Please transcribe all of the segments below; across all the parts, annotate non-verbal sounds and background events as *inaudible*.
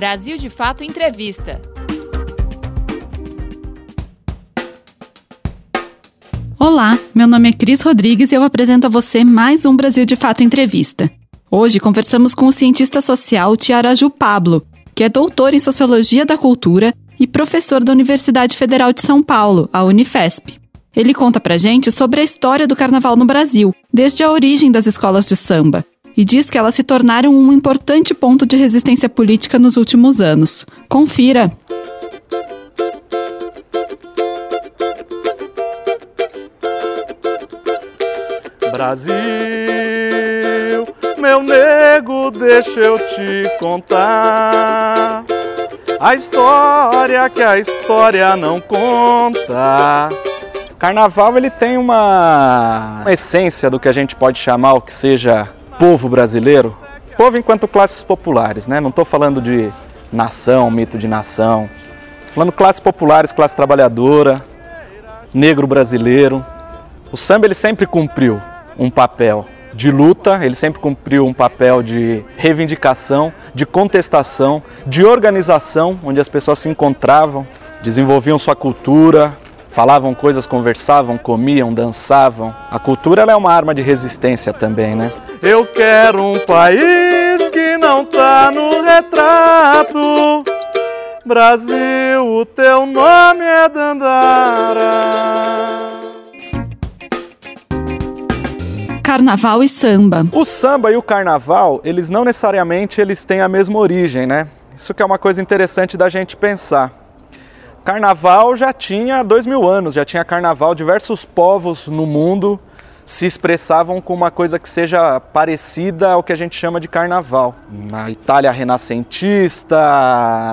Brasil de Fato Entrevista. Olá, meu nome é Cris Rodrigues e eu apresento a você mais um Brasil de Fato Entrevista. Hoje conversamos com o cientista social Tiaraju Pablo, que é doutor em Sociologia da Cultura e professor da Universidade Federal de São Paulo, a Unifesp. Ele conta pra gente sobre a história do carnaval no Brasil, desde a origem das escolas de samba, e diz que elas se tornaram um importante ponto de resistência política nos últimos anos. Confira! Brasil, meu nego, deixa eu te contar a história que a história não conta. Carnaval ele tem uma, uma essência do que a gente pode chamar o que seja povo brasileiro. Povo enquanto classes populares, né? Não estou falando de nação, mito de nação. Falando classes populares, classe trabalhadora, negro brasileiro. O samba ele sempre cumpriu um papel de luta, ele sempre cumpriu um papel de reivindicação, de contestação, de organização, onde as pessoas se encontravam, desenvolviam sua cultura, falavam coisas, conversavam, comiam, dançavam. A cultura é uma arma de resistência também, né? Eu quero um país que não tá no retrato. Brasil, o teu nome é Dandara. Carnaval e samba. O samba e o carnaval, eles não necessariamente eles têm a mesma origem, né? Isso que é uma coisa interessante da gente pensar. Carnaval já tinha dois mil anos, já tinha carnaval. Diversos povos no mundo se expressavam com uma coisa que seja parecida ao que a gente chama de carnaval. Na Itália renascentista,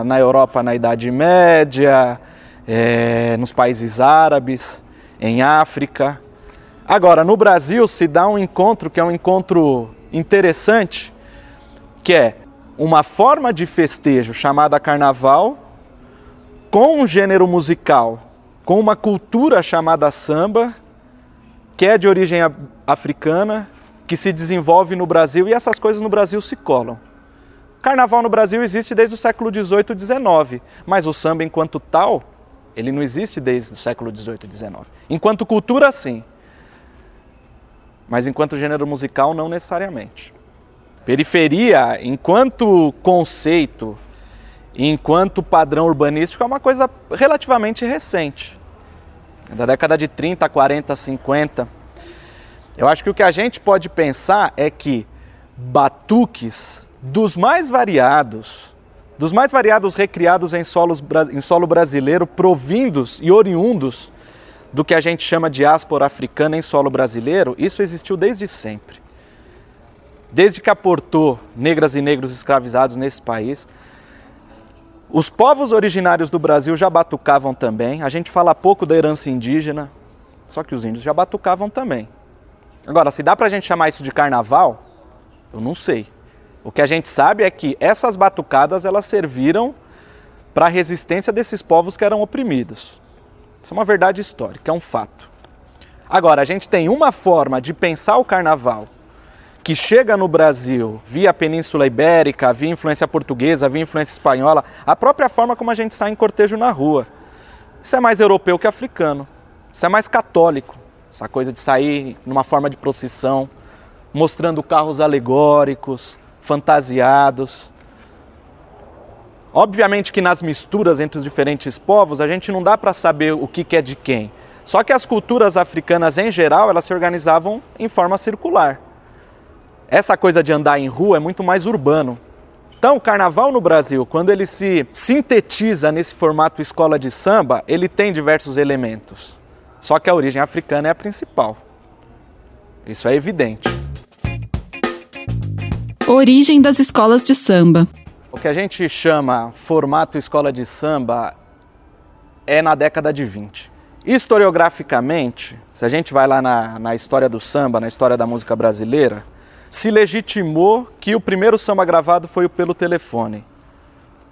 na Europa na Idade Média, é, nos países árabes, em África. Agora, no Brasil se dá um encontro que é um encontro interessante, que é uma forma de festejo chamada carnaval com um gênero musical, com uma cultura chamada samba, que é de origem africana, que se desenvolve no Brasil e essas coisas no Brasil se colam. Carnaval no Brasil existe desde o século XVIII e XIX, mas o samba enquanto tal, ele não existe desde o século XVIII e XIX. Enquanto cultura, sim mas enquanto gênero musical, não necessariamente. Periferia, enquanto conceito, enquanto padrão urbanístico, é uma coisa relativamente recente. Da década de 30, 40, 50. Eu acho que o que a gente pode pensar é que batuques dos mais variados, dos mais variados recriados em, solos, em solo brasileiro, provindos e oriundos do que a gente chama de diáspora africana em solo brasileiro, isso existiu desde sempre. Desde que aportou negras e negros escravizados nesse país. Os povos originários do Brasil já batucavam também. A gente fala pouco da herança indígena, só que os índios já batucavam também. Agora, se dá para a gente chamar isso de carnaval, eu não sei. O que a gente sabe é que essas batucadas elas serviram para a resistência desses povos que eram oprimidos. Isso é uma verdade histórica, é um fato. Agora, a gente tem uma forma de pensar o carnaval que chega no Brasil via Península Ibérica, via influência portuguesa, via influência espanhola, a própria forma como a gente sai em cortejo na rua. Isso é mais europeu que africano. Isso é mais católico. Essa coisa de sair numa forma de procissão, mostrando carros alegóricos, fantasiados. Obviamente que nas misturas entre os diferentes povos a gente não dá para saber o que, que é de quem. Só que as culturas africanas em geral elas se organizavam em forma circular. Essa coisa de andar em rua é muito mais urbano. Então, o carnaval no Brasil, quando ele se sintetiza nesse formato escola de samba, ele tem diversos elementos. Só que a origem africana é a principal. Isso é evidente. Origem das escolas de samba. O que a gente chama formato escola de samba é na década de 20. Historiograficamente, se a gente vai lá na, na história do samba, na história da música brasileira, se legitimou que o primeiro samba gravado foi o Pelo Telefone,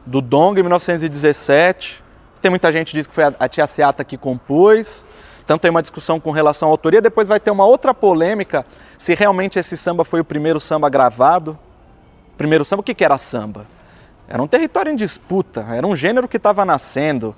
do Dong, em 1917. Tem muita gente que diz que foi a tia Seata que compôs, então tem uma discussão com relação à autoria. Depois vai ter uma outra polêmica se realmente esse samba foi o primeiro samba gravado. Primeiro samba, o que, que era samba? Era um território em disputa, era um gênero que estava nascendo.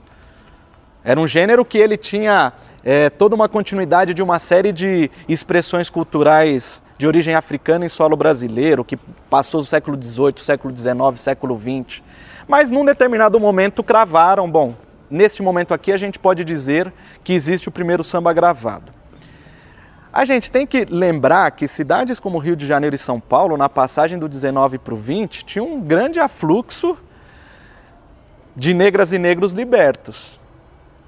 Era um gênero que ele tinha é, toda uma continuidade de uma série de expressões culturais de origem africana em solo brasileiro, que passou do século XVIII, século XIX, século XX. Mas num determinado momento cravaram, bom, neste momento aqui a gente pode dizer que existe o primeiro samba gravado. A gente tem que lembrar que cidades como Rio de Janeiro e São Paulo, na passagem do 19 para o 20, tinham um grande afluxo de negras e negros libertos.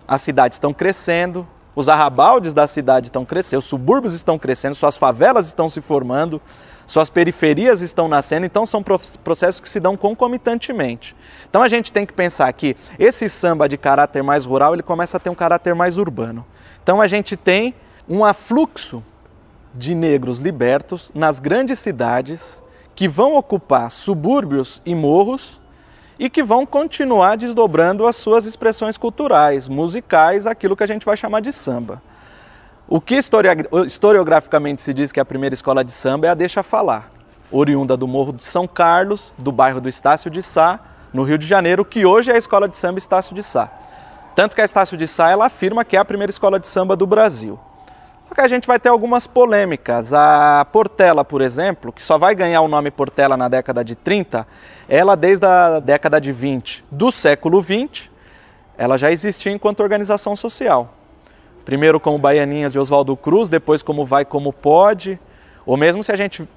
As cidades estão crescendo, os arrabaldes da cidade estão crescendo, os subúrbios estão crescendo, suas favelas estão se formando, suas periferias estão nascendo, então são processos que se dão concomitantemente. Então a gente tem que pensar que esse samba de caráter mais rural, ele começa a ter um caráter mais urbano. Então a gente tem um afluxo de negros libertos nas grandes cidades que vão ocupar subúrbios e morros e que vão continuar desdobrando as suas expressões culturais, musicais, aquilo que a gente vai chamar de samba. O que historiograficamente se diz que é a primeira escola de samba é a Deixa Falar, oriunda do Morro de São Carlos, do bairro do Estácio de Sá, no Rio de Janeiro, que hoje é a escola de samba Estácio de Sá. Tanto que a Estácio de Sá ela afirma que é a primeira escola de samba do Brasil. Só que a gente vai ter algumas polêmicas. A Portela, por exemplo, que só vai ganhar o nome Portela na década de 30, ela desde a década de 20 do século 20, ela já existia enquanto organização social. Primeiro como Baianinhas de Oswaldo Cruz, depois como Vai Como Pode, ou mesmo se a gente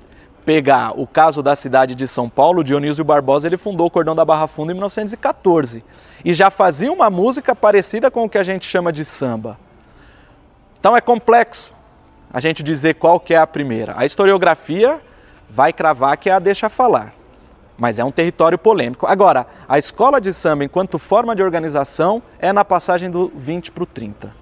pegar o caso da cidade de São Paulo, Dionísio Barbosa ele fundou o Cordão da Barra Funda em 1914 e já fazia uma música parecida com o que a gente chama de samba. Então é complexo a gente dizer qual que é a primeira. A historiografia vai cravar que é a deixa falar, mas é um território polêmico. Agora, a escola de samba enquanto forma de organização é na passagem do 20 para o 30.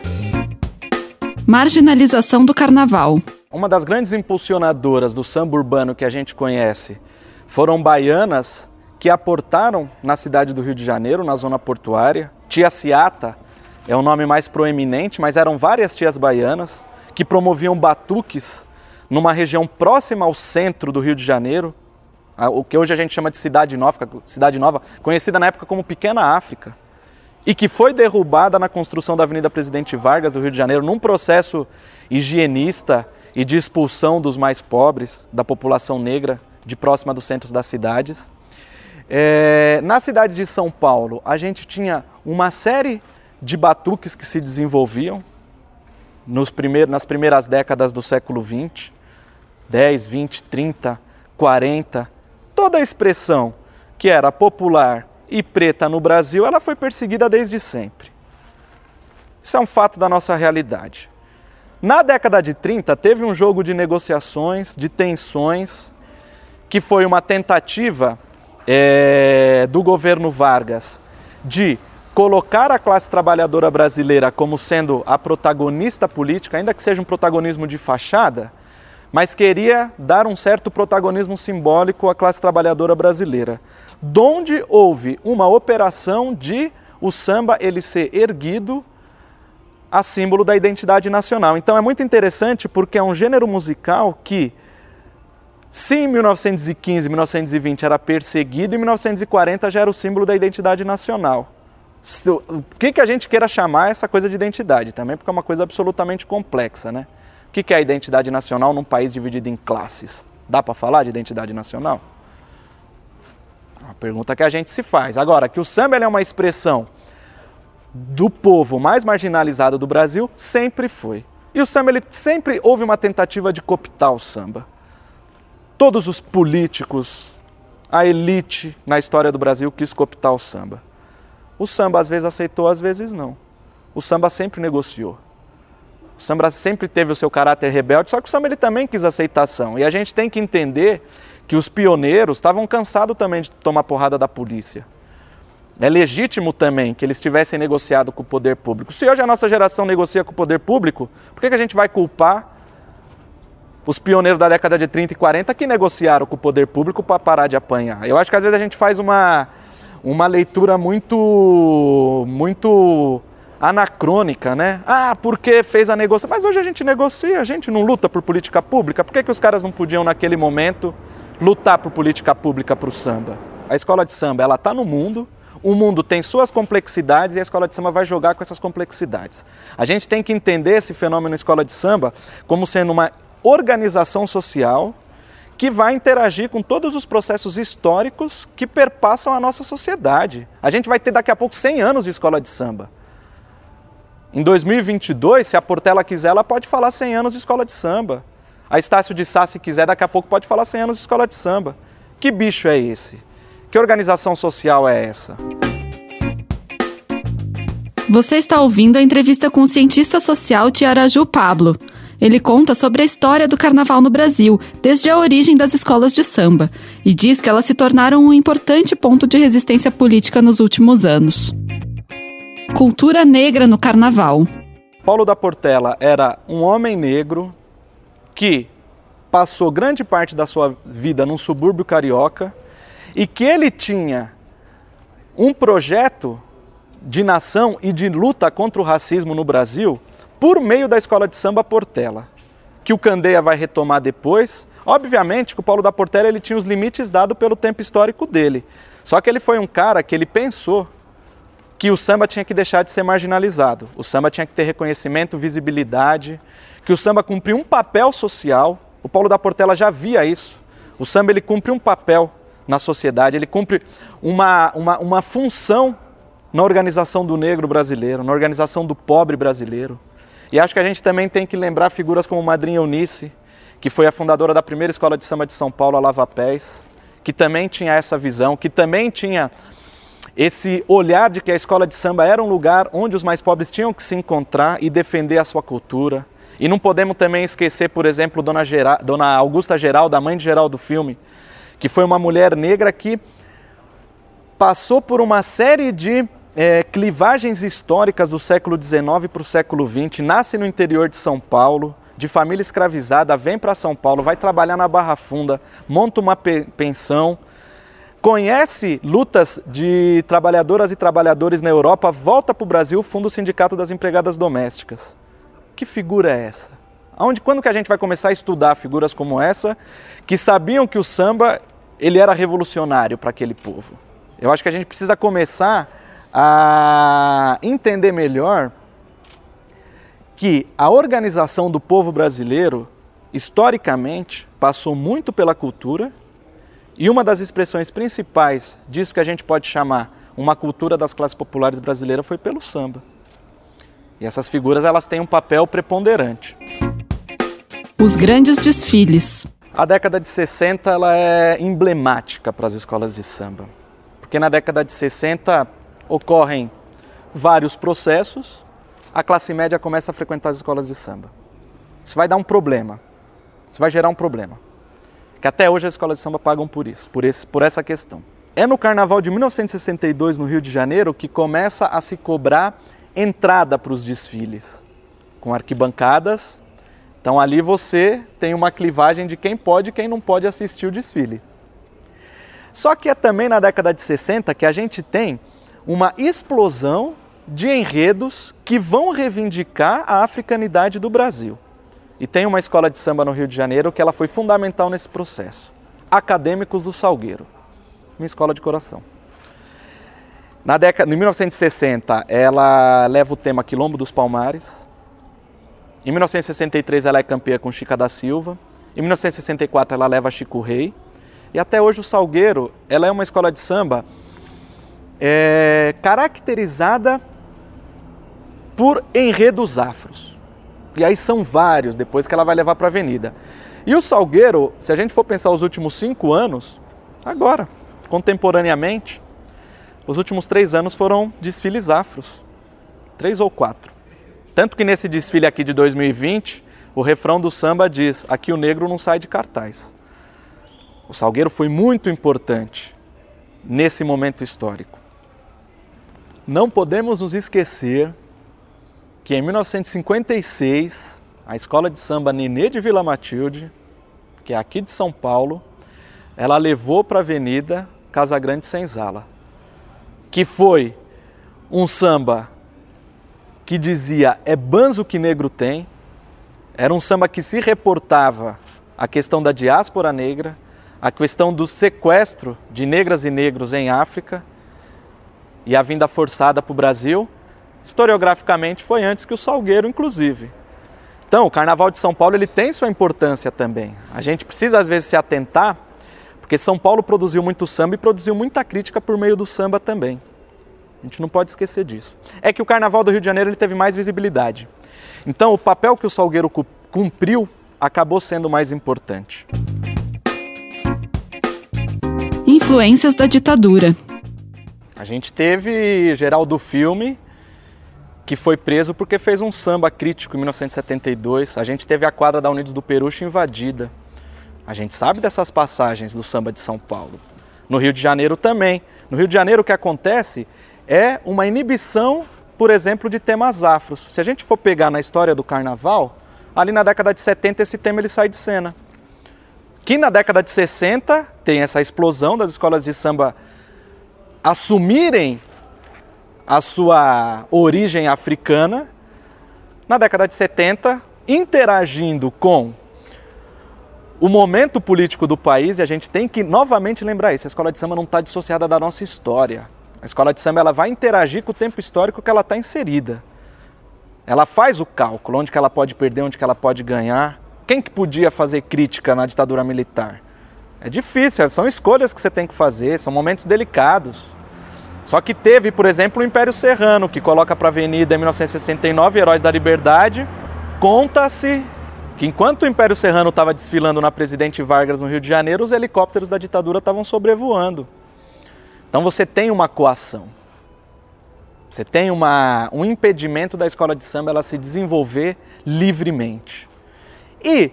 Marginalização do carnaval. Uma das grandes impulsionadoras do samba urbano que a gente conhece foram baianas que aportaram na cidade do Rio de Janeiro, na zona portuária. Tia Ciata, é o nome mais proeminente, mas eram várias tias baianas que promoviam batuques numa região próxima ao centro do Rio de Janeiro, o que hoje a gente chama de Cidade Nova, Cidade Nova, conhecida na época como Pequena África, e que foi derrubada na construção da Avenida Presidente Vargas do Rio de Janeiro num processo higienista e de expulsão dos mais pobres, da população negra de próxima dos centros das cidades. É, na cidade de São Paulo, a gente tinha uma série de batuques que se desenvolviam nos primeiros, nas primeiras décadas do século XX, 10, 20, 30, 40, toda a expressão que era popular e preta no Brasil, ela foi perseguida desde sempre. Isso é um fato da nossa realidade. Na década de 30, teve um jogo de negociações, de tensões, que foi uma tentativa é, do governo Vargas de colocar a classe trabalhadora brasileira como sendo a protagonista política, ainda que seja um protagonismo de fachada, mas queria dar um certo protagonismo simbólico à classe trabalhadora brasileira. Donde houve uma operação de o samba ele ser erguido a símbolo da identidade nacional. Então é muito interessante porque é um gênero musical que se em 1915, 1920 era perseguido, em 1940 já era o símbolo da identidade nacional o que, que a gente queira chamar essa coisa de identidade também, porque é uma coisa absolutamente complexa, né? O que, que é a identidade nacional num país dividido em classes? Dá para falar de identidade nacional? É uma pergunta que a gente se faz. Agora, que o samba é uma expressão do povo mais marginalizado do Brasil, sempre foi. E o samba, ele sempre houve uma tentativa de cooptar o samba. Todos os políticos, a elite na história do Brasil quis cooptar o samba. O samba às vezes aceitou, às vezes não. O samba sempre negociou. O samba sempre teve o seu caráter rebelde, só que o samba ele também quis aceitação. E a gente tem que entender que os pioneiros estavam cansados também de tomar porrada da polícia. É legítimo também que eles tivessem negociado com o poder público. Se hoje a nossa geração negocia com o poder público, por que, que a gente vai culpar os pioneiros da década de 30 e 40 que negociaram com o poder público para parar de apanhar? Eu acho que às vezes a gente faz uma uma leitura muito muito anacrônica, né? Ah, porque fez a negociação. Mas hoje a gente negocia, a gente não luta por política pública. Por que, que os caras não podiam, naquele momento, lutar por política pública para o samba? A escola de samba, ela está no mundo, o mundo tem suas complexidades e a escola de samba vai jogar com essas complexidades. A gente tem que entender esse fenômeno escola de samba como sendo uma organização social que vai interagir com todos os processos históricos que perpassam a nossa sociedade. A gente vai ter daqui a pouco 100 anos de escola de samba. Em 2022, se a Portela quiser, ela pode falar 100 anos de escola de samba. A Estácio de Sá, se quiser, daqui a pouco pode falar 100 anos de escola de samba. Que bicho é esse? Que organização social é essa? Você está ouvindo a entrevista com o cientista social Tiaraju Pablo. Ele conta sobre a história do carnaval no Brasil, desde a origem das escolas de samba, e diz que elas se tornaram um importante ponto de resistência política nos últimos anos. Cultura negra no carnaval. Paulo da Portela era um homem negro que passou grande parte da sua vida num subúrbio carioca e que ele tinha um projeto de nação e de luta contra o racismo no Brasil por meio da escola de samba Portela, que o Candeia vai retomar depois. Obviamente que o Paulo da Portela ele tinha os limites dados pelo tempo histórico dele. Só que ele foi um cara que ele pensou que o samba tinha que deixar de ser marginalizado. O samba tinha que ter reconhecimento, visibilidade, que o samba cumpria um papel social. O Paulo da Portela já via isso. O samba ele cumpre um papel na sociedade, ele cumpre uma, uma, uma função na organização do negro brasileiro, na organização do pobre brasileiro. E acho que a gente também tem que lembrar figuras como Madrinha Eunice, que foi a fundadora da primeira escola de samba de São Paulo, a Lava Pés, que também tinha essa visão, que também tinha esse olhar de que a escola de samba era um lugar onde os mais pobres tinham que se encontrar e defender a sua cultura. E não podemos também esquecer, por exemplo, Dona, Gera, Dona Augusta Geraldo, a mãe de Geraldo do filme, que foi uma mulher negra que passou por uma série de é, clivagens históricas do século XIX para o século XX, nasce no interior de São Paulo, de família escravizada, vem para São Paulo, vai trabalhar na Barra Funda, monta uma pensão, conhece lutas de trabalhadoras e trabalhadores na Europa, volta para o Brasil, funda o Sindicato das Empregadas Domésticas. Que figura é essa? Aonde, quando que a gente vai começar a estudar figuras como essa, que sabiam que o samba ele era revolucionário para aquele povo? Eu acho que a gente precisa começar a entender melhor que a organização do povo brasileiro, historicamente, passou muito pela cultura e uma das expressões principais disso que a gente pode chamar uma cultura das classes populares brasileiras foi pelo samba. E essas figuras elas têm um papel preponderante. Os grandes desfiles. A década de 60 ela é emblemática para as escolas de samba. Porque na década de 60 ocorrem vários processos, a classe média começa a frequentar as escolas de samba. Isso vai dar um problema. Isso vai gerar um problema que até hoje as escolas de samba pagam por isso, por, esse, por essa questão. É no carnaval de 1962, no Rio de Janeiro, que começa a se cobrar entrada para os desfiles, com arquibancadas. Então ali você tem uma clivagem de quem pode e quem não pode assistir o desfile. Só que é também na década de 60 que a gente tem uma explosão de enredos que vão reivindicar a africanidade do Brasil. E tem uma escola de samba no Rio de Janeiro que ela foi fundamental nesse processo. Acadêmicos do Salgueiro, minha escola de coração. Na década, em 1960, ela leva o tema Quilombo dos Palmares. Em 1963, ela é campeã com Chica da Silva. Em 1964, ela leva Chico Rei. E até hoje, o Salgueiro ela é uma escola de samba é, caracterizada por enredos afros. E aí são vários depois que ela vai levar para a avenida. E o Salgueiro, se a gente for pensar os últimos cinco anos, agora, contemporaneamente, os últimos três anos foram desfiles afros. Três ou quatro. Tanto que nesse desfile aqui de 2020, o refrão do samba diz: Aqui o negro não sai de cartaz. O Salgueiro foi muito importante nesse momento histórico. Não podemos nos esquecer que em 1956 a escola de samba Nenê de Vila Matilde, que é aqui de São Paulo, ela levou para a Avenida Casa Grande Senzala, que foi um samba que dizia é banzo que negro tem, era um samba que se reportava a questão da diáspora negra, a questão do sequestro de negras e negros em África e a vinda forçada para o Brasil, historiograficamente foi antes que o Salgueiro, inclusive. Então, o Carnaval de São Paulo ele tem sua importância também. A gente precisa às vezes se atentar, porque São Paulo produziu muito samba e produziu muita crítica por meio do samba também. A gente não pode esquecer disso. É que o Carnaval do Rio de Janeiro ele teve mais visibilidade. Então, o papel que o Salgueiro cumpriu acabou sendo mais importante. Influências da ditadura. A gente teve Geraldo Filme, que foi preso porque fez um samba crítico em 1972. A gente teve a quadra da Unidos do Perucho invadida. A gente sabe dessas passagens do samba de São Paulo. No Rio de Janeiro também. No Rio de Janeiro o que acontece é uma inibição, por exemplo, de temas afros. Se a gente for pegar na história do carnaval, ali na década de 70 esse tema ele sai de cena. Que na década de 60 tem essa explosão das escolas de samba assumirem a sua origem africana. Na década de 70, interagindo com o momento político do país, e a gente tem que novamente lembrar isso: a escola de samba não está dissociada da nossa história. A escola de samba ela vai interagir com o tempo histórico que ela está inserida. Ela faz o cálculo, onde que ela pode perder, onde que ela pode ganhar. Quem que podia fazer crítica na ditadura militar? É difícil, são escolhas que você tem que fazer, são momentos delicados. Só que teve, por exemplo, o Império Serrano, que coloca para a Avenida em 1969 Heróis da Liberdade. Conta-se que enquanto o Império Serrano estava desfilando na Presidente Vargas no Rio de Janeiro, os helicópteros da ditadura estavam sobrevoando. Então você tem uma coação. Você tem uma, um impedimento da escola de samba ela se desenvolver livremente. E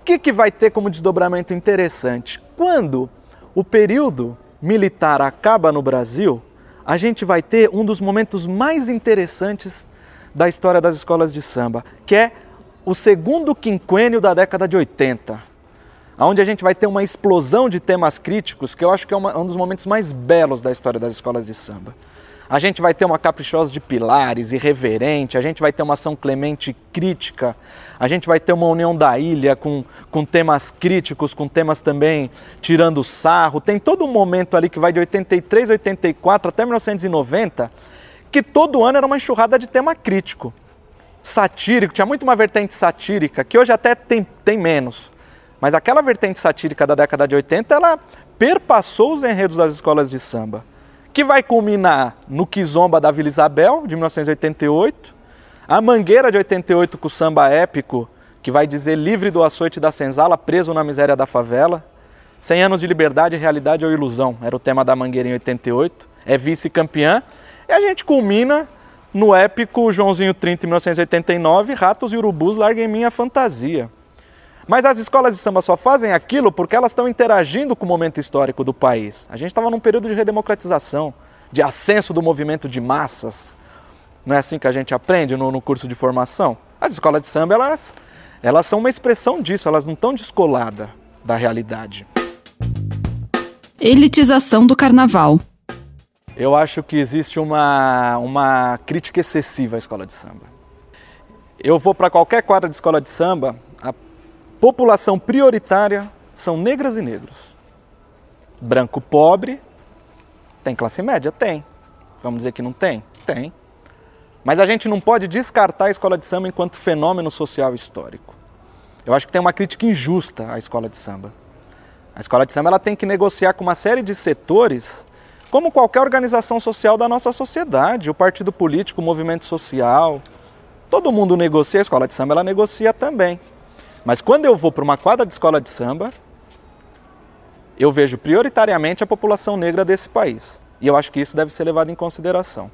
o que, que vai ter como desdobramento interessante? Quando o período militar acaba no Brasil, a gente vai ter um dos momentos mais interessantes da história das escolas de samba, que é o segundo quinquênio da década de 80 onde a gente vai ter uma explosão de temas críticos, que eu acho que é uma, um dos momentos mais belos da história das escolas de samba. A gente vai ter uma Caprichosa de Pilares, irreverente, a gente vai ter uma São Clemente crítica, a gente vai ter uma União da Ilha com, com temas críticos, com temas também tirando sarro. Tem todo um momento ali que vai de 83, 84 até 1990, que todo ano era uma enxurrada de tema crítico, satírico, tinha muito uma vertente satírica, que hoje até tem, tem menos. Mas aquela vertente satírica da década de 80, ela perpassou os enredos das escolas de samba, que vai culminar no Kizomba da Vila Isabel, de 1988, a Mangueira de 88 com o samba épico, que vai dizer livre do açoite da senzala, preso na miséria da favela, 100 anos de liberdade, realidade ou ilusão, era o tema da Mangueira em 88, é vice-campeã, e a gente culmina no épico Joãozinho 30 em 1989, Ratos e Urubus larguem minha fantasia. Mas as escolas de samba só fazem aquilo porque elas estão interagindo com o momento histórico do país. A gente estava num período de redemocratização, de ascenso do movimento de massas. Não é assim que a gente aprende no, no curso de formação? As escolas de samba, elas, elas são uma expressão disso, elas não estão descoladas da realidade. Elitização do carnaval. Eu acho que existe uma, uma crítica excessiva à escola de samba. Eu vou para qualquer quadra de escola de samba, população prioritária são negras e negros. Branco pobre, tem classe média? Tem. Vamos dizer que não tem? Tem. Mas a gente não pode descartar a escola de samba enquanto fenômeno social histórico. Eu acho que tem uma crítica injusta à escola de samba. A escola de samba ela tem que negociar com uma série de setores, como qualquer organização social da nossa sociedade, o partido político, o movimento social. Todo mundo negocia, a escola de samba ela negocia também. Mas quando eu vou para uma quadra de escola de samba, eu vejo prioritariamente a população negra desse país. E eu acho que isso deve ser levado em consideração.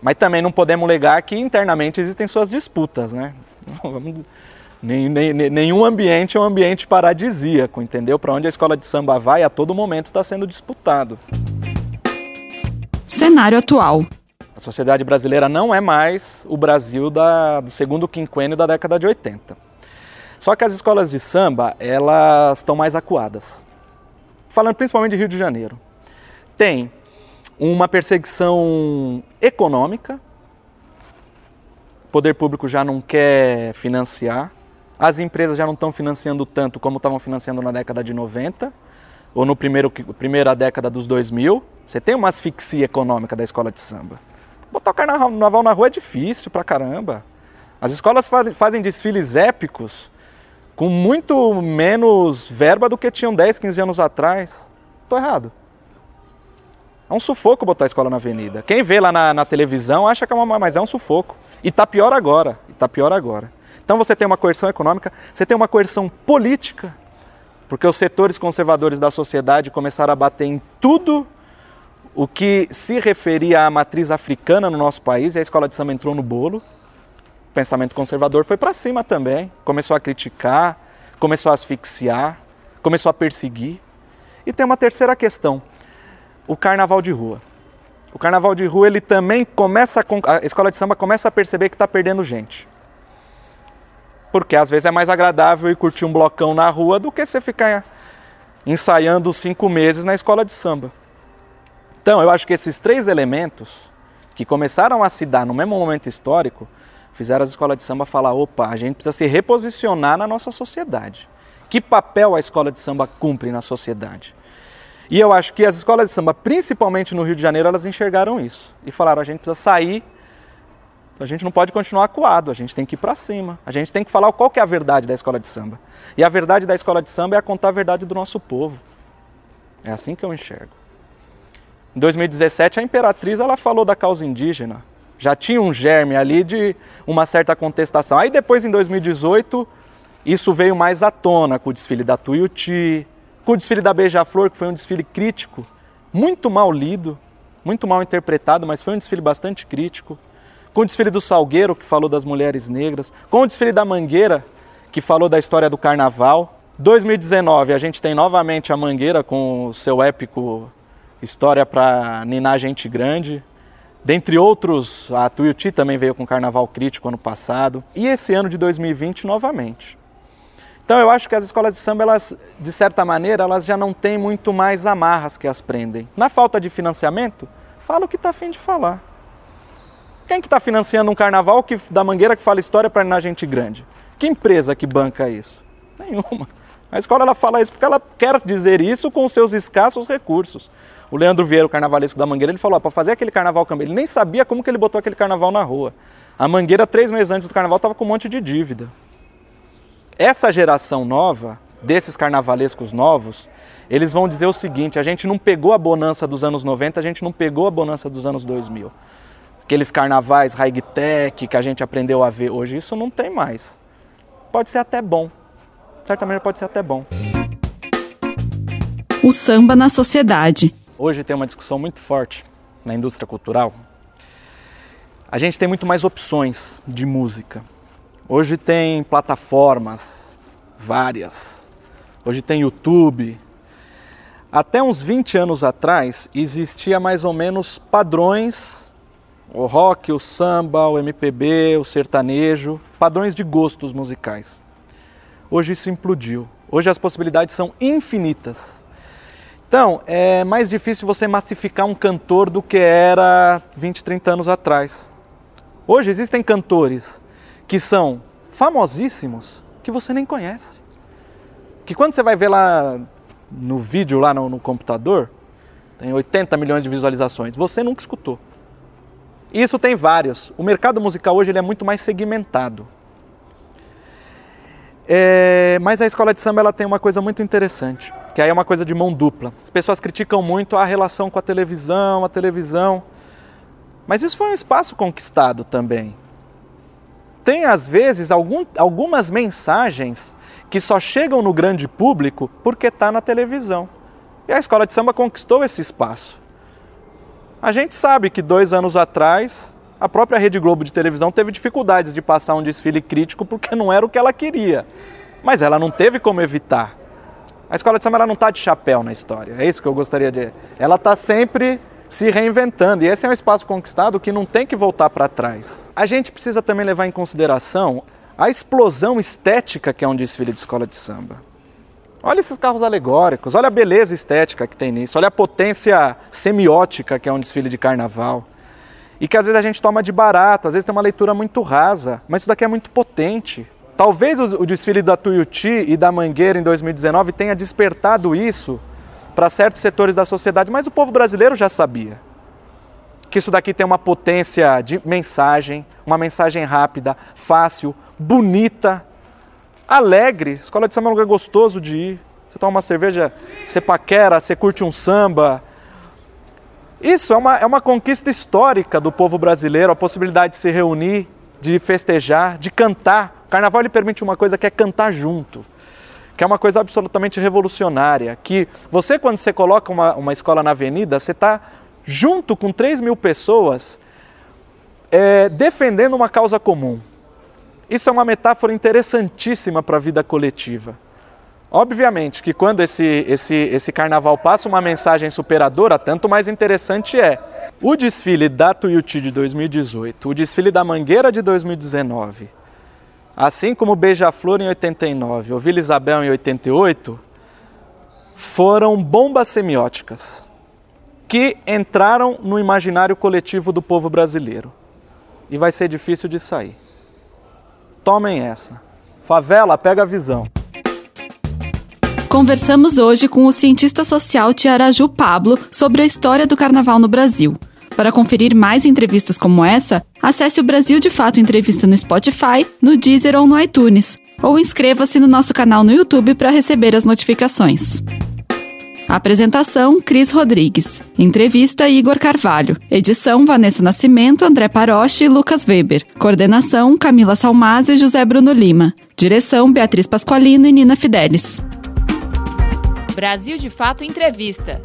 Mas também não podemos negar que internamente existem suas disputas, né? *laughs* nenhum ambiente é um ambiente paradisíaco, entendeu? Para onde a escola de samba vai, a todo momento está sendo disputado. Cenário atual. A sociedade brasileira não é mais o Brasil da, do segundo quinquênio da década de 80. Só que as escolas de samba, elas estão mais acuadas. Falando principalmente de Rio de Janeiro. Tem uma perseguição econômica, o poder público já não quer financiar. as empresas já não estão financiando tanto como estavam financiando na década de 90 ou no primeiro primeira década dos 2000. Você tem uma asfixia econômica da escola de samba. Botar o carnaval na rua é difícil pra caramba. As escolas fazem desfiles épicos com muito menos verba do que tinham 10, 15 anos atrás. Tô errado. É um sufoco botar a escola na avenida. Quem vê lá na, na televisão acha que é uma, mas é um sufoco. E tá pior agora. E tá pior agora. Então você tem uma coerção econômica, você tem uma coerção política, porque os setores conservadores da sociedade começaram a bater em tudo o que se referia à matriz africana no nosso país, e a escola de samba entrou no bolo. Pensamento conservador foi para cima também, começou a criticar, começou a asfixiar, começou a perseguir. E tem uma terceira questão: o carnaval de rua. O carnaval de rua ele também começa a, a escola de samba começa a perceber que está perdendo gente. Porque às vezes é mais agradável ir curtir um blocão na rua do que você ficar ensaiando cinco meses na escola de samba. Então, eu acho que esses três elementos que começaram a se dar no mesmo momento histórico fizeram as escolas de samba falar: opa, a gente precisa se reposicionar na nossa sociedade. Que papel a escola de samba cumpre na sociedade? E eu acho que as escolas de samba, principalmente no Rio de Janeiro, elas enxergaram isso e falaram: a gente precisa sair a gente não pode continuar acuado, a gente tem que ir para cima. A gente tem que falar qual que é a verdade da escola de samba. E a verdade da escola de samba é a contar a verdade do nosso povo. É assim que eu enxergo. Em 2017, a imperatriz ela falou da causa indígena. Já tinha um germe ali de uma certa contestação. Aí depois, em 2018, isso veio mais à tona com o desfile da Tuiuti, com o desfile da Beija-Flor, que foi um desfile crítico, muito mal lido, muito mal interpretado, mas foi um desfile bastante crítico com o desfile do Salgueiro, que falou das mulheres negras, com o desfile da Mangueira, que falou da história do carnaval. 2019, a gente tem novamente a Mangueira com o seu épico História para Ninar Gente Grande. Dentre outros, a Tuiuti também veio com Carnaval Crítico ano passado. E esse ano de 2020 novamente. Então eu acho que as escolas de samba, elas, de certa maneira, elas já não têm muito mais amarras que as prendem. Na falta de financiamento, fala o que está afim de falar. Quem que está financiando um carnaval que, da Mangueira que fala história para na gente grande? Que empresa que banca isso? Nenhuma. A escola ela fala isso porque ela quer dizer isso com seus escassos recursos. O Leandro Vieira, o carnavalesco da Mangueira, ele falou, para fazer aquele carnaval ele nem sabia como que ele botou aquele carnaval na rua. A Mangueira, três meses antes do carnaval, estava com um monte de dívida. Essa geração nova, desses carnavalescos novos, eles vão dizer o seguinte, a gente não pegou a bonança dos anos 90, a gente não pegou a bonança dos anos 2000 aqueles carnavais high-tech que a gente aprendeu a ver hoje, isso não tem mais. Pode ser até bom. Certamente pode ser até bom. O samba na sociedade. Hoje tem uma discussão muito forte na indústria cultural. A gente tem muito mais opções de música. Hoje tem plataformas várias. Hoje tem YouTube. Até uns 20 anos atrás existia mais ou menos padrões o rock, o samba, o MPB, o sertanejo, padrões de gostos musicais. Hoje isso implodiu. Hoje as possibilidades são infinitas. Então, é mais difícil você massificar um cantor do que era 20, 30 anos atrás. Hoje existem cantores que são famosíssimos que você nem conhece. Que quando você vai ver lá no vídeo, lá no, no computador, tem 80 milhões de visualizações, você nunca escutou. Isso tem vários. O mercado musical hoje ele é muito mais segmentado. É, mas a escola de samba ela tem uma coisa muito interessante, que aí é uma coisa de mão dupla. As pessoas criticam muito a relação com a televisão, a televisão. Mas isso foi um espaço conquistado também. Tem às vezes algum, algumas mensagens que só chegam no grande público porque está na televisão. E a escola de samba conquistou esse espaço. A gente sabe que dois anos atrás a própria Rede Globo de televisão teve dificuldades de passar um desfile crítico porque não era o que ela queria. Mas ela não teve como evitar. A escola de samba não está de chapéu na história. É isso que eu gostaria de. Ela está sempre se reinventando. E esse é um espaço conquistado que não tem que voltar para trás. A gente precisa também levar em consideração a explosão estética que é um desfile de escola de samba. Olha esses carros alegóricos, olha a beleza estética que tem nisso, olha a potência semiótica que é um desfile de carnaval. E que às vezes a gente toma de barato, às vezes tem uma leitura muito rasa, mas isso daqui é muito potente. Talvez o, desfile da Tuiuti e da Mangueira em 2019 tenha despertado isso para certos setores da sociedade, mas o povo brasileiro já sabia que isso daqui tem uma potência de mensagem, uma mensagem rápida, fácil, bonita, alegre. Escola de samba é um lugar gostoso de ir. Você toma uma cerveja, você paquera, você curte um samba. Isso é uma, é uma conquista histórica do povo brasileiro, a possibilidade de se reunir, de festejar, de cantar. Carnaval lhe permite uma coisa que é cantar junto, que é uma coisa absolutamente revolucionária. Que você, quando você coloca uma, uma escola na avenida, você está junto com 3 mil pessoas, é, defendendo uma causa comum. Isso é uma metáfora interessantíssima para a vida coletiva. Obviamente que quando esse, esse, esse carnaval passa uma mensagem superadora, tanto mais interessante é. O desfile da Tuiuti de 2018, o desfile da Mangueira de 2019, assim como Beija-Flor em 89, o Vila Isabel em 88, foram bombas semióticas que entraram no imaginário coletivo do povo brasileiro. E vai ser difícil de sair. Tomem essa. Favela, pega a visão. Conversamos hoje com o cientista social Tiaraju Pablo sobre a história do carnaval no Brasil. Para conferir mais entrevistas como essa, acesse o Brasil de Fato Entrevista no Spotify, no Deezer ou no iTunes. Ou inscreva-se no nosso canal no YouTube para receber as notificações. Apresentação: Cris Rodrigues. Entrevista: Igor Carvalho. Edição: Vanessa Nascimento, André Paroche e Lucas Weber. Coordenação: Camila Salmásio e José Bruno Lima. Direção: Beatriz Pasqualino e Nina Fidelis. Brasil de Fato Entrevista.